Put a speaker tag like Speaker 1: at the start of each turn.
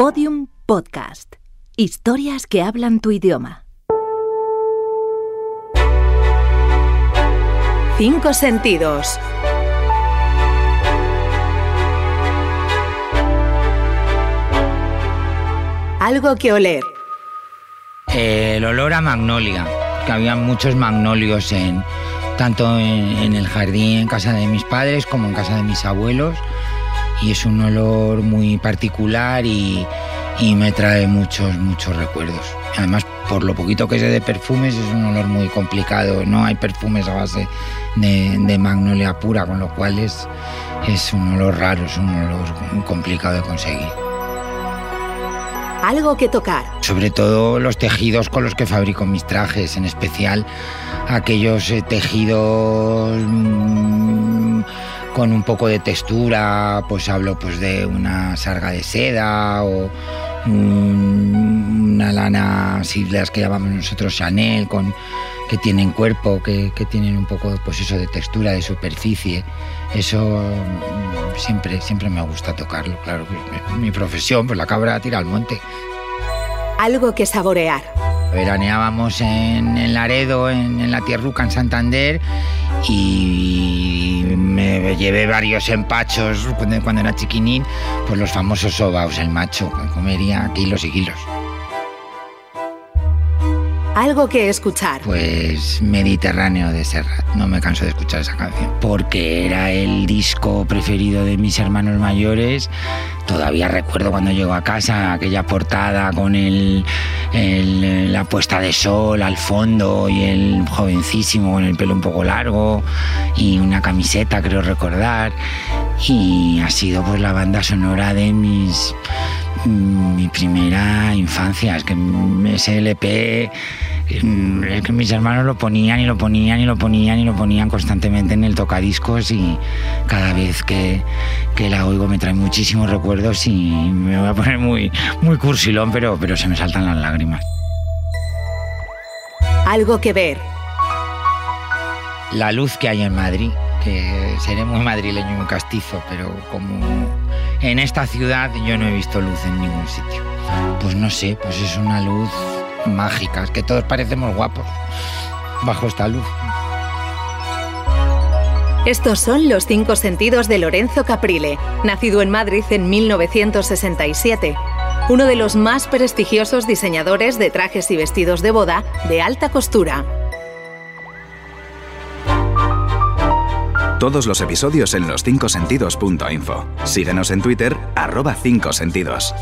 Speaker 1: Podium Podcast. Historias que hablan tu idioma. Cinco sentidos. Algo que oler.
Speaker 2: El olor a magnolia, que había muchos magnolios en tanto en, en el jardín en casa de mis padres como en casa de mis abuelos y es un olor muy particular y, y me trae muchos, muchos recuerdos. Además, por lo poquito que sé de perfumes, es un olor muy complicado. No hay perfumes a base de, de magnolia pura, con lo cual es, es un olor raro, es un olor complicado de conseguir.
Speaker 1: Algo que tocar.
Speaker 2: Sobre todo los tejidos con los que fabrico mis trajes, en especial aquellos eh, tejidos mm, con un poco de textura, pues hablo pues de una sarga de seda o un- una lana, así las que llamamos nosotros Chanel, con, que tienen cuerpo, que, que tienen un poco pues eso de textura, de superficie. Eso mm, siempre, siempre me gusta tocarlo, claro. pues, mi- mi profesión, pues la cabra tira al monte.
Speaker 1: Algo que saborear.
Speaker 2: Veraneábamos en, en Laredo, en, en la Tierruca, en Santander, y me llevé varios empachos cuando, cuando era chiquinín, pues los famosos sobaos, el macho, que comería kilos y kilos.
Speaker 1: Algo que escuchar.
Speaker 2: Pues Mediterráneo de Serrat, no me canso de escuchar esa canción, porque era el disco preferido de mis hermanos mayores. Todavía recuerdo cuando llego a casa aquella portada con el, el- la puesta de sol al fondo y el jovencísimo con el pelo un poco largo y una camiseta, creo recordar. Y ha sido pues la banda sonora de mis mi primera infancia. Es que ese LP, mm, es que mis hermanos lo ponían y lo ponían y lo ponían y lo ponían constantemente en el tocadiscos y cada vez que, que la oigo me trae muchísimos recuerdos y me voy a poner muy, muy cursilón, pero, pero se me saltan las lágrimas.
Speaker 1: Algo que ver.
Speaker 2: la luz que hay en Madrid, que seré muy madrileño y muy castizo, pero como en esta ciudad yo no he visto luz en ningún sitio. Pues no sé, pues es una luz mágica, es que todos parecemos guapos bajo esta luz.
Speaker 1: Estos son los cinco sentidos de Lorenzo Caprile, nacido en Madrid en 1967. Uno de los más prestigiosos diseñadores de trajes y vestidos de boda de alta costura.
Speaker 3: Todos los episodios en los 5sentidos.info. Síguenos en Twitter, arroba 5sentidos.